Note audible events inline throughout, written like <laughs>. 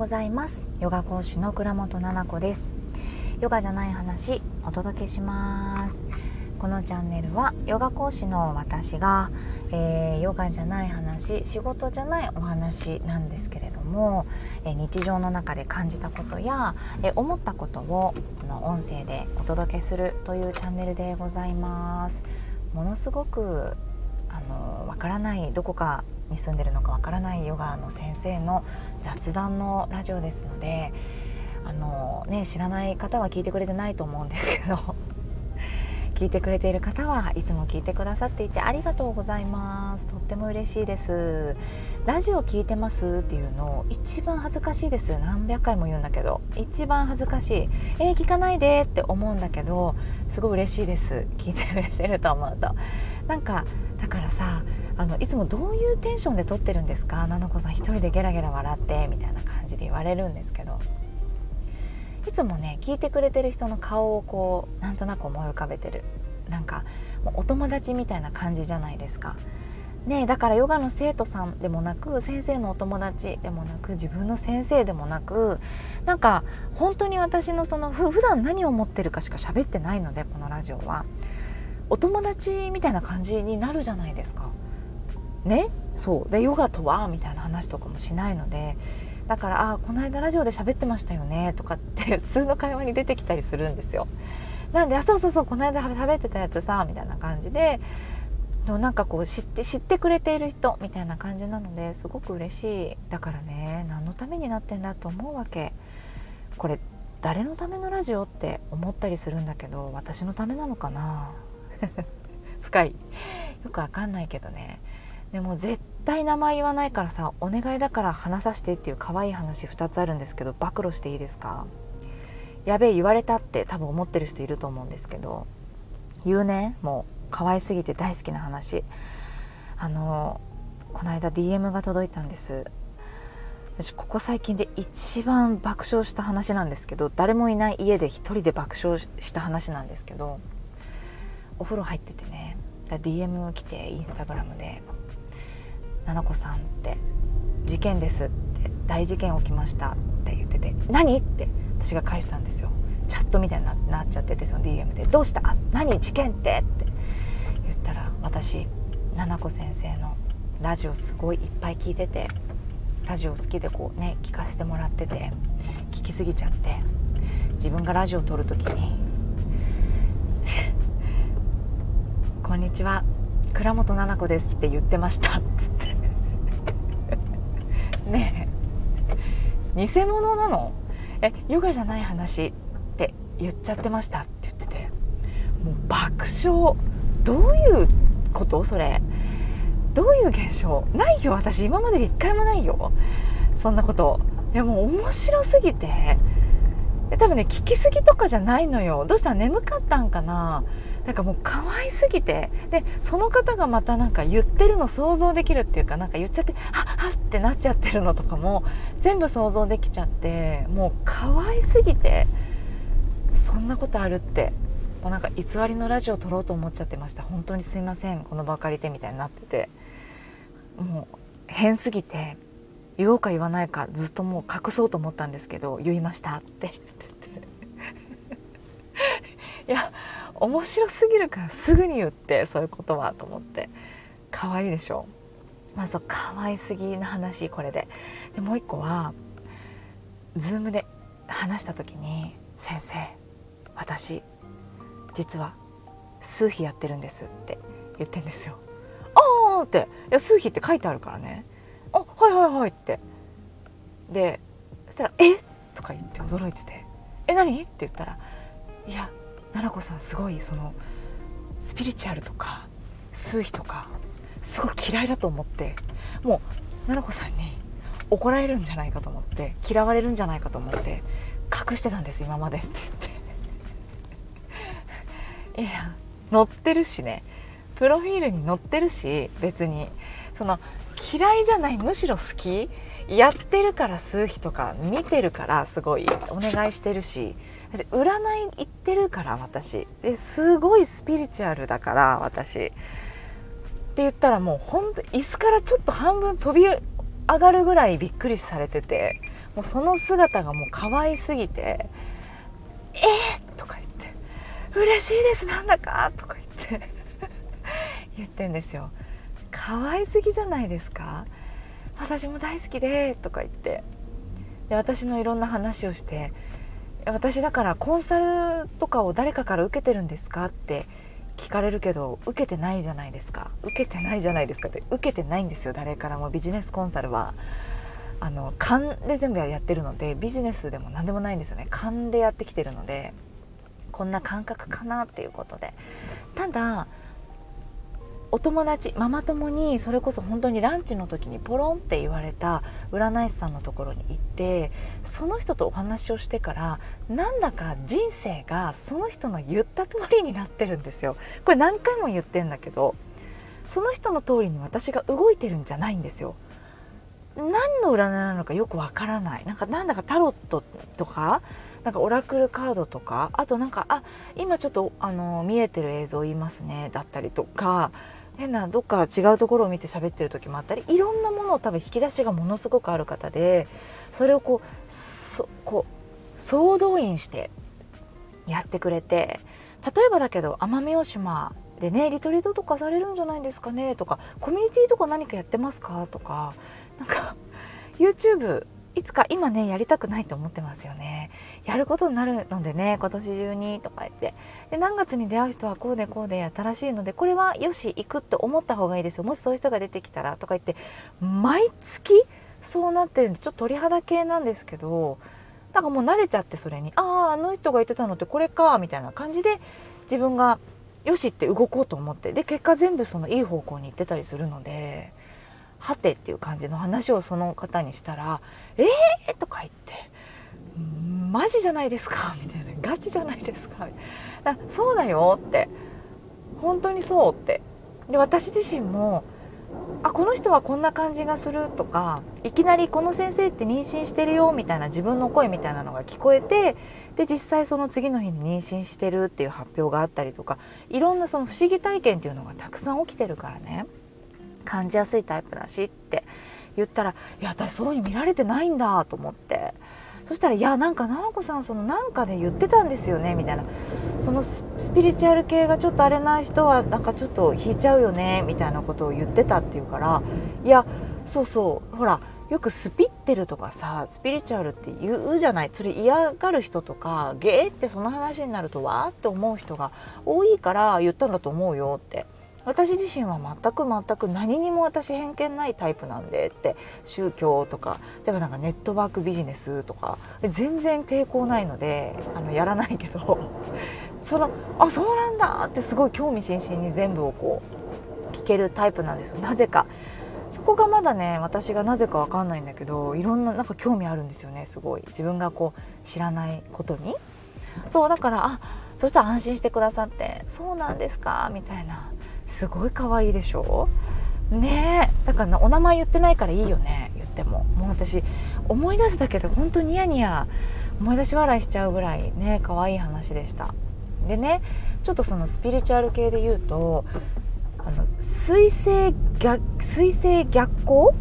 ございます。ヨガ講師の倉本々子です。ヨガじゃない話お届けします。このチャンネルはヨガ講師の私が、えー、ヨガじゃない話仕事じゃないお話なんですけれども、えー、日常の中で感じたことや、えー、思ったことをこの音声でお届けするというチャンネルでございます。ものすごくあのわからないどこかに住んでるのかわからないヨガの先生の雑談のラジオですのであの、ね、知らない方は聞いてくれてないと思うんですけど <laughs> 聞いてくれている方はいつも聞いてくださっていてありがとうございます。とっても嬉しいです。ラジオ聞いてますっていうの一番恥ずかしいです。何百回も言うんだけど一番恥ずかしい。えー、聞かないでって思うんだけどすごい嬉しいです。聞いてくれてると思うと。なんかだからさあのいつもどういうテンションで撮ってるんですか？菜々子さん一人でゲラゲラ笑ってみたいな感じで言われるんですけどいつもね聞いてくれてる人の顔をこうなんとなく思い浮かべてるなんかもうお友達みたいな感じじゃないですか。ね、だからヨガの生徒さんでもなく先生のお友達でもなく自分の先生でもなくなんか本当に私のそのふ普段何を思ってるかしか喋ってないのでこのラジオはお友達みたいな感じになるじゃないですか。ねそう。でヨガとはみたいな話とかもしないのでだから「あこの間ラジオで喋ってましたよね」とかって <laughs> 普通の会話に出てきたりするんですよ。なんで「あそうそうそうこの間喋ってたやつさ」みたいな感じでなんかこう知って知ってくれている人みたいな感じなのですごく嬉しい。だからね何のためになってんだと思うわけ。これ誰のためのラジオって思ったりするんだけど私のためなのかな？<laughs> 深い。よくわかんないけどね。でも絶対名前言わないからさお願いだから話させてっていう可愛い話2つあるんですけど暴露していいですか？やべえ言われたって多分思ってる人いると思うんですけど言うね。もう可愛すぎて大好きな話。あのこの間 DM が届いたんです。私ここ最近で一番爆笑した話なんですけど誰もいない家で一人で爆笑した話なんですけどお風呂入っててね。DM 来てインスタグラムで菜々子さんって事件ですって大事件起きましたって言ってて何？って私が返したんですよ。チャットみたいになっちゃっててその DM で「どうした何事件って?」って言ったら私菜々子先生のラジオすごいいっぱい聞いててラジオ好きでこうね聞かせてもらってて聞きすぎちゃって自分がラジオを撮る時に「こんにちは。倉本々子です」って言ってました。っつって。ねえ。偽物なの？えヨガじゃない話って言っちゃってましたって言ってて。もう爆笑。どういうこと？それ。どういう現象？ないよ私。今まで一回もないよ。そんなこと。いやもう面白すぎて。多分ね聞きすぎとかじゃないのよ。どうした？眠かったんかな？なんかもう可愛すぎてでその方がまたなんか言ってるの想像できるっていうかなんか言っちゃってはっはってなっちゃってるのとかも全部想像できちゃってもう可愛すぎてそんなことあるってもうなんか偽りのラジオ撮ろうと思っちゃってました。本当にすいませんこの場借りてみたいになってて。もう変すぎて言おうか言わないかずっともう隠そうと思ったんですけど言いましたって。<laughs> いや面白すぎるからすぐに言ってそういうことはと思って。可愛いでしょ？まあそう可愛すぎな話これで。でもう一個は Zoom で話した時に「先生私実は数秘やってるんです」って言ってんですよ。ああって「いや数秘って書いてあるからね」「あはいはいはい」って。でそしたら「え？とか言って驚いてて「え何?」って言ったら「いや奈々子さんすごいそのスピリチュアルとか数秘とかすごい嫌いだと思ってもう奈々子さんに怒られるんじゃないかと思って嫌われるんじゃないかと思って隠してたんです今までって言って。いや載ってるしね。プロフィールに載ってるし別に。その嫌いじゃないむしろ好き。やってるから数秘とか見てるからすごいお願いしてるし。占い行ってるから私ですごいスピリチュアルだから私って言ったらもうほんと椅子からちょっと半分飛び上がるぐらいびっくりされててもうその姿がもう可愛すぎて「えー!」とか言って「嬉しいですなんだか!」とか言って <laughs> 言ってんですよ可愛すぎじゃないですか私も大好きでとか言ってで私のいろんな話をして私だからコンサルとかを誰かから受けてるんですかって聞かれるけど受けてないじゃないですか。受けてないじゃないですかって受けてないんですよ。誰からも。ビジネスコンサルはあの勘で全部やってるのでビジネスでも何でもないんですよね。勘でやってきてるのでこんな感覚かなっていうことで。ただお友達ママ友にそれこそ本当にランチの時にポロンって言われた占い師さんのところに行ってその人とお話をしてからなんだか人生がその人の言った通りになってるんですよ。これ何回も言ってんだけどその人の通りに私が動いてるんじゃないんですよ。何の占いなのかよくわからない。なんかなんだかタロットとかなんかオラクルカードとかあとなんかあ今ちょっとあの見えてる映像言いますねだったりとか変などっか違うところを見て喋ってる時もあったりいろんなものを多分引き出しがものすごくある方でそれをこうそこう総動員してやってくれて例えばだけど奄美大島でねリトリートとかされるんじゃないですかねとかコミュニティとか何かやってますかとかなんか YouTube いつか今ねやりたくないと思ってますよね。やることになるのでね今年中にとか言って。で何月に出会う人はこうでこうで新しいのでこれはよし行くって思った方がいいですよ。もしそういう人が出てきたらとか言って毎月そうなってるんでちょっと鳥肌系なんですけどなんかもう慣れちゃってそれにあああの人が言ってたのってこれかみたいな感じで自分がよしって動こうと思って。で結果全部そのいい方向に行ってたりするのではてっていう感じの話をその方にしたら「えー!」とか言って「マジじゃないですか」<laughs> みたいな「ガチじゃないですか」だそうだよって。本当にそうって。で私自身もあこの人はこんな感じがするとかいきなりこの先生って妊娠してるよみたいな自分の声みたいなのが聞こえてで実際その次の日に妊娠してるっていう発表があったりとかいろんなその不思議体験っていうのがたくさん起きてるからね。感じやすいタイプだしって言ったらいや私そういうに見られてないんだと思って。そしたら「いやなんか奈々子さんそのなんかで言ってたんですよね」みたいな。そのスピリチュアル系がちょっとあれない人はなんかちょっと引いちゃうよねみたいなことを言ってたっていうから。いやそうそう。ほらよくスピってるとかさスピリチュアルって言うじゃない。それ嫌がる人とかゲーってその話になるとわーって思う人が多いから言ったんだと思うよって。私自身は全く全く何にも私偏見ないタイプなんでって宗教とか例えばなんかネットワークビジネスとか全然抵抗ないのであのやらないけど <laughs> そのあそうなんだってすごい興味津々に全部をこう聞けるタイプなんですよ。なぜか。そこがまだね私がなぜか分かんないんだけどいろんななんか興味あるんですよねすごい。自分がこう知らないことに。そうだからあそしたら安心してくださってそうなんですかみたいな。すごい可愛いでしょ？ねだからお名前言ってないからいいよね言っても。もう私思い出すだけで本当にニヤニヤ思い出し笑いしちゃうぐらいね可愛い話でした。でねちょっとそのスピリチュアル系で言うとあの水星逆水星逆行？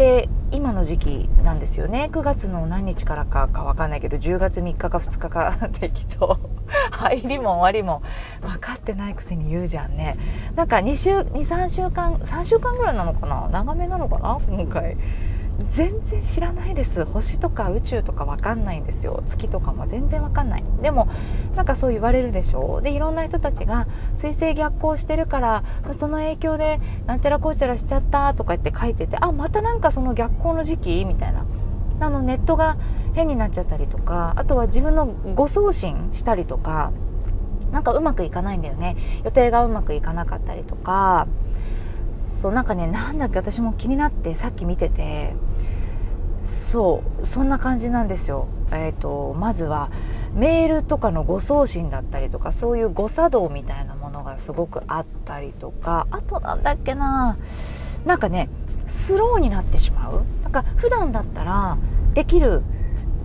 って今の時期なんですよね？9月の何日からかか分かんないけど10月3日か2日か適当 <laughs> 入りも終わりも分かってないくせに言うじゃんね。なんか2週23週間3週間ぐらいなのかな？長めなのかな？今回。全然知らないです。星とか宇宙とか分かんないんですよ。月とかも全然分かんない。でもなんかそう言われるでしょう。でいろんな人たちが水星逆行してるからその影響でなんちゃらこうちゃらしちゃったとか言って書いててあまたなんかその逆行の時期？みたいな。あのネットが変になっちゃったりとかあとは自分の誤送信したりとかなんかうまくいかないんだよね。予定がうまくいかなかったりとか。そうなんかねなんだっけ私も気になってさっき見てて。そうそんな感じなんですよ。えーと、まずはメールとかの誤送信だったりとかそういう誤作動みたいなものがすごくあったりとかあとなんだっけななんかねスローになってしまうなんか普段だったらできる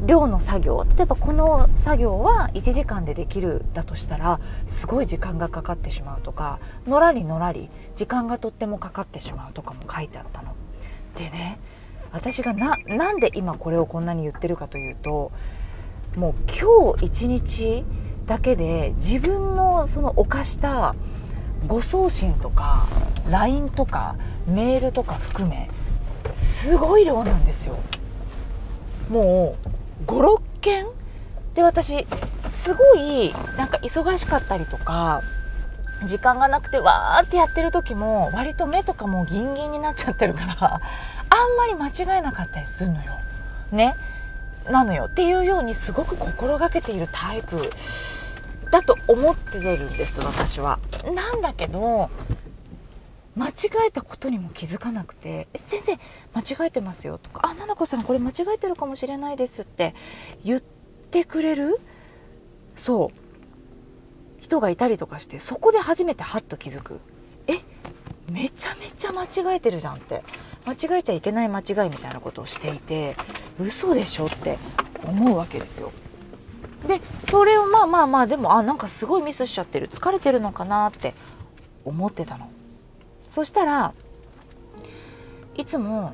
量の作業例えばこの作業は1時間でできるだとしたらすごい時間がかかってしまうとかのらりのらり時間がとってもかかってしまうとかも書いてあったの。でね私がななんで今これをこんなに言ってるかというともう今日一日だけで自分のその犯した誤送信とか LINE とかメールとか含めすごい量なんですよ。もう56件。で私すごいなんか忙しかったりとか時間がなくてわーってやってる時も割と目とかもギンギンになっちゃってるからあんまり間違えなかったりするのよ。ね。なのよ。っていうようにすごく心がけているタイプ。だと思ってるんです私は。なんだけど間違えたことにも気づかなくて「先生間違えてますよ」とか「あななこさんこれ間違えてるかもしれないです」って言ってくれる？そう。人がいたりとかしてそこで初めてハッと気づく。えめちゃめちゃ間違えてるじゃんって。間違えちゃいけない間違いみたいなことをしていて嘘でしょって思うわけですよ。でそれをまあまあまあでもあなんかすごいミスしちゃってる疲れてるのかなって思ってたの。そしたらいつも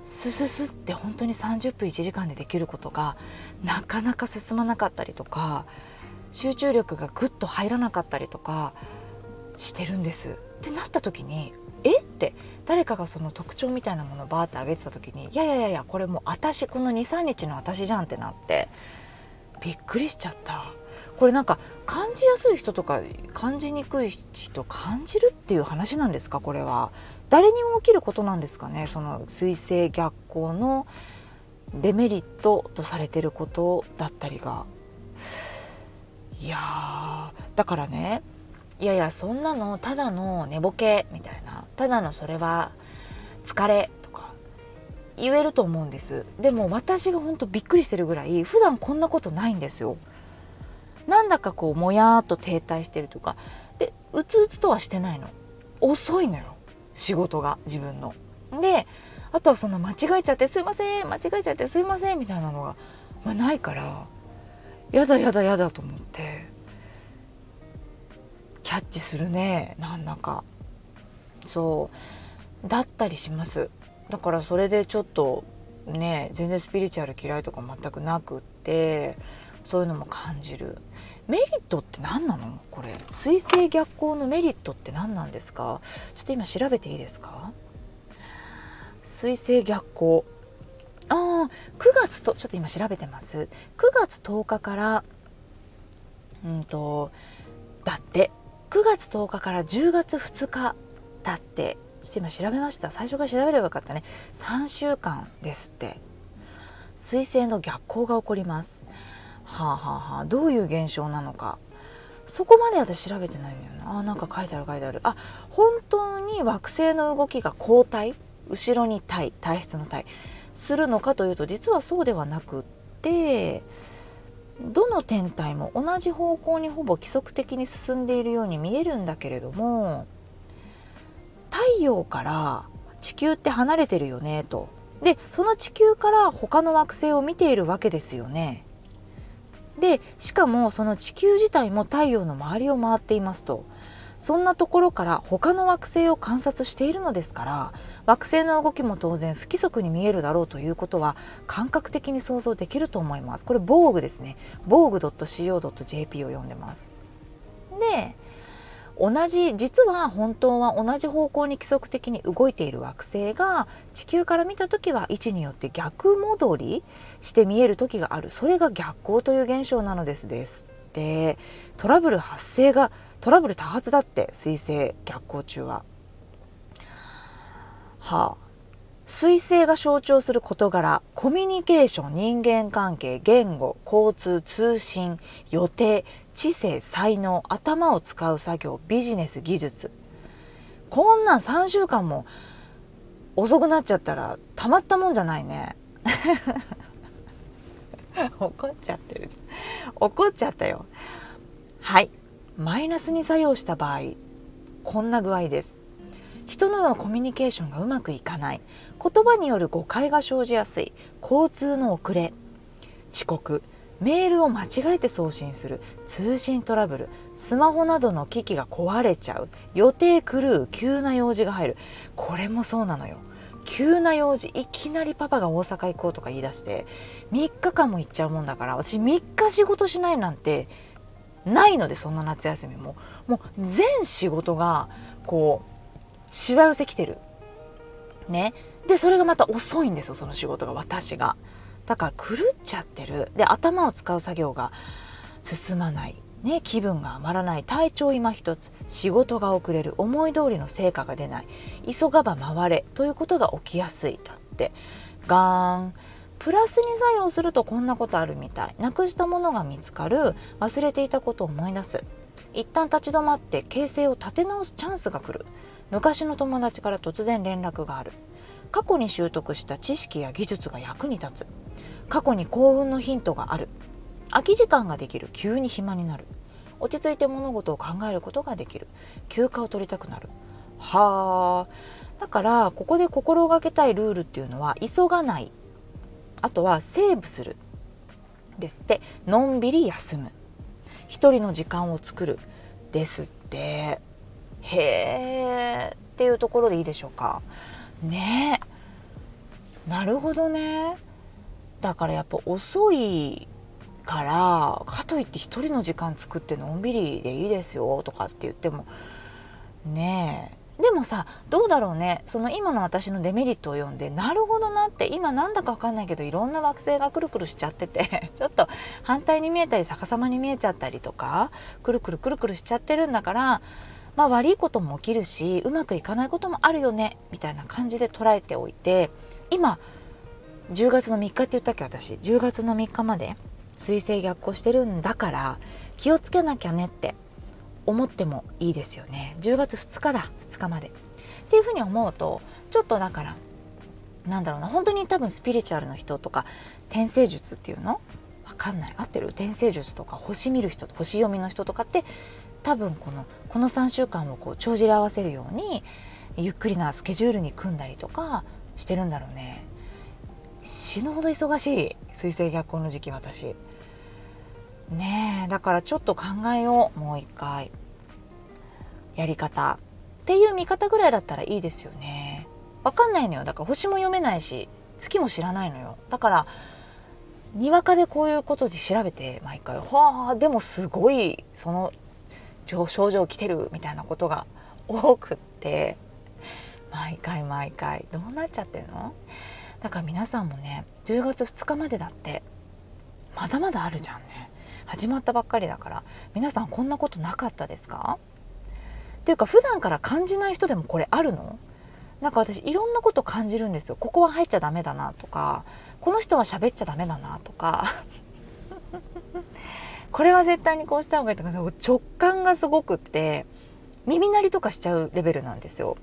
スススって本当に30分1時間でできることがなかなか進まなかったりとか集中力がぐっと入らなかったりとかしてるんです。ってなった時にって誰かがその特徴みたいなものをバーって上げてた時にいやいやいやいやこれもう私この23日の私じゃんってなってびっくりしちゃった。これなんか感じやすい人とか感じにくい人感じるっていう話なんですか？これは。誰にも起きることなんですかね？その水星逆行のデメリットとされてることだったりが。いやだからねいやいやそんなのただの寝ぼけみたいな。ただのそれは疲れとか言えると思うんです。でも私が本当びっくりしてるぐらい普段こんなことないんですよ。なんだかこうもやっと停滞してるとか。でうつうつとはしてないの。遅いのよ。仕事が自分の。であとはその間違えちゃってすいません間違えちゃってすいませんみたいなのが、まあ、ないからやだやだやだと思ってキャッチするねなんだか。そう。だったりします。だからそれでちょっとね全然スピリチュアル嫌いとか全くなくってそういうのも感じる。メリットって何なの？これ。水星逆行のメリットって何なんですか？ちょっと今調べていいですか？水星逆行。ああ9月とちょっと今調べてます。9月10日からうんとだって。9月10日から10月2日だってちょっと今調べました。最初から調べればよかったね。3週間ですって。水星の逆行が起こります。はあはあはあ。どういう現象なのか。そこまで私調べてないんだよな。あなんか書いてある書いてある。あ本当に惑星の動きが後退？後ろに体体質の体するのかというと実はそうではなくってどの天体も同じ方向にほぼ規則的に進んでいるように見えるんだけれども太陽から地球って離れてるよねと。でその地球から他の惑星を見ているわけですよね。でしかもその地球自体も太陽の周りを回っていますと。そんなところから他の惑星を観察しているのですから惑星の動きも当然不規則に見えるだろうということは感覚的に想像できると思います。これ防具ですね。防具 .co.jp を読んでます。で同じ実は本当は同じ方向に規則的に動いている惑星が地球から見た時は位置によって逆戻りして見える時がある。それが逆光という現象なのですですでトラブル発生がトラブル多発だって水星逆行中は。はあ。水星が象徴する事柄コミュニケーション人間関係言語交通通信予定知性才能頭を使う作業ビジネス技術。こんなん3週間も遅くなっちゃったらたまったもんじゃないね。<laughs> 怒っちゃってるじゃん。怒っちゃったよ。はい。マイナスに作用した場合こんな具合です。人のはコミュニケーションがうまくいかない。言葉による誤解が生じやすい。交通の遅れ。遅刻。メールを間違えて送信する通信トラブルスマホなどの機器が壊れちゃう予定狂う急な用事が入る。これもそうなのよ。急な用事いきなりパパが大阪行こうとか言い出して3日間も行っちゃうもんだから私3日仕事しないなんてないのでそんな夏休みも。もう全仕事がこうしわ寄せきてる。ね。でそれがまた遅いんですよその仕事が私が。だから狂っちゃってる。で頭を使う作業が進まない。ね、気分が余らない。体調今一つ。仕事が遅れる。思い通りの成果が出ない。急がば回れ。ということが起きやすい。だって。ガーン。プラスに作用するとこんなことあるみたい。なくしたものが見つかる。忘れていたことを思い出す。一旦立ち止まって形勢を立て直すチャンスが来る。昔の友達から突然連絡がある。過去に習得した知識や技術が役に立つ。過去に幸運のヒントがある。空き時間ができる。急に暇になる。落ち着いて物事を考えることができる。休暇を取りたくなる。はあ。だからここで心がけたいルールっていうのは急がない。あとはセーブする。ですって。のんびり休む。一人の時間を作る。ですって。へえ。っていうところでいいでしょうか。ねえ。なるほどね。だからやっぱ遅いからかといって一人の時間作ってのんびりでいいですよとかって言ってもねえ。でもさどうだろうね。その今の私のデメリットを読んでなるほどなって今なんだか分かんないけどいろんな惑星がくるくるしちゃってて <laughs> ちょっと反対に見えたり逆さまに見えちゃったりとかくるくるくるくるしちゃってるんだからまあ悪いことも起きるしうまくいかないこともあるよねみたいな感じで捉えておいて今10月の3日って言ったっけ私。10月の3日まで水星逆行してるんだから気をつけなきゃねって思ってもいいですよね。10月2日だ2日まで。っていうふうに思うとちょっとだからなんだろうな本当に多分スピリチュアルの人とか転生術っていうの？わかんない。合ってる？転生術とか星見る人星読みの人とかって多分このこの3週間をこう帳尻合わせるようにゆっくりなスケジュールに組んだりとかしてるんだろうね。死ぬほど忙しい水星逆行の時期私。ねえだからちょっと考えようもう一回。やり方っていう見方ぐらいだったらいいですよね。わかんないのよ。だから星も読めないし月も知らないのよ。だからにわかでこういうことで調べて毎回はあでもすごいその症状来てるみたいなことが多くって。毎回毎回。どうなっちゃってんの？だから皆さんもね10月2日までだってまだまだあるじゃんね。始まったばっかりだから皆さんこんなことなかったですか？っていうか普段から感じない人でもこれあるの？なんか私いろんなこと感じるんですよ。ここは入っちゃダメだなとかこの人は喋っちゃダメだなとか。<laughs> これは絶対にこうした方がいいとか直感がすごくって耳鳴りとかしちゃうレベルなんですよ。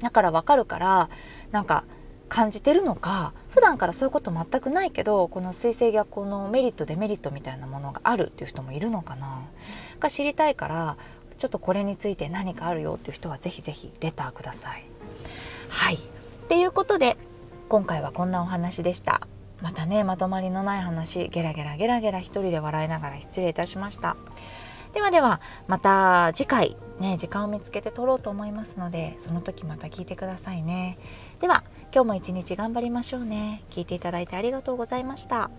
だからわかるからなんか感じてるのか普段からそういうこと全くないけどこの水星逆行のメリットデメリットみたいなものがあるっていう人もいるのかなが知りたいからちょっとこれについて何かあるよっていう人はぜひぜひレターください。はいっていうことで今回はこんなお話でした。またねまとまりのない話ゲラゲラゲラゲラ一人で笑いながら失礼いたしました。ではではまた次回ね時間を見つけて撮ろうと思いますのでその時また聞いてくださいね。では今日も一日頑張りましょうね。聞いていただいてありがとうございました。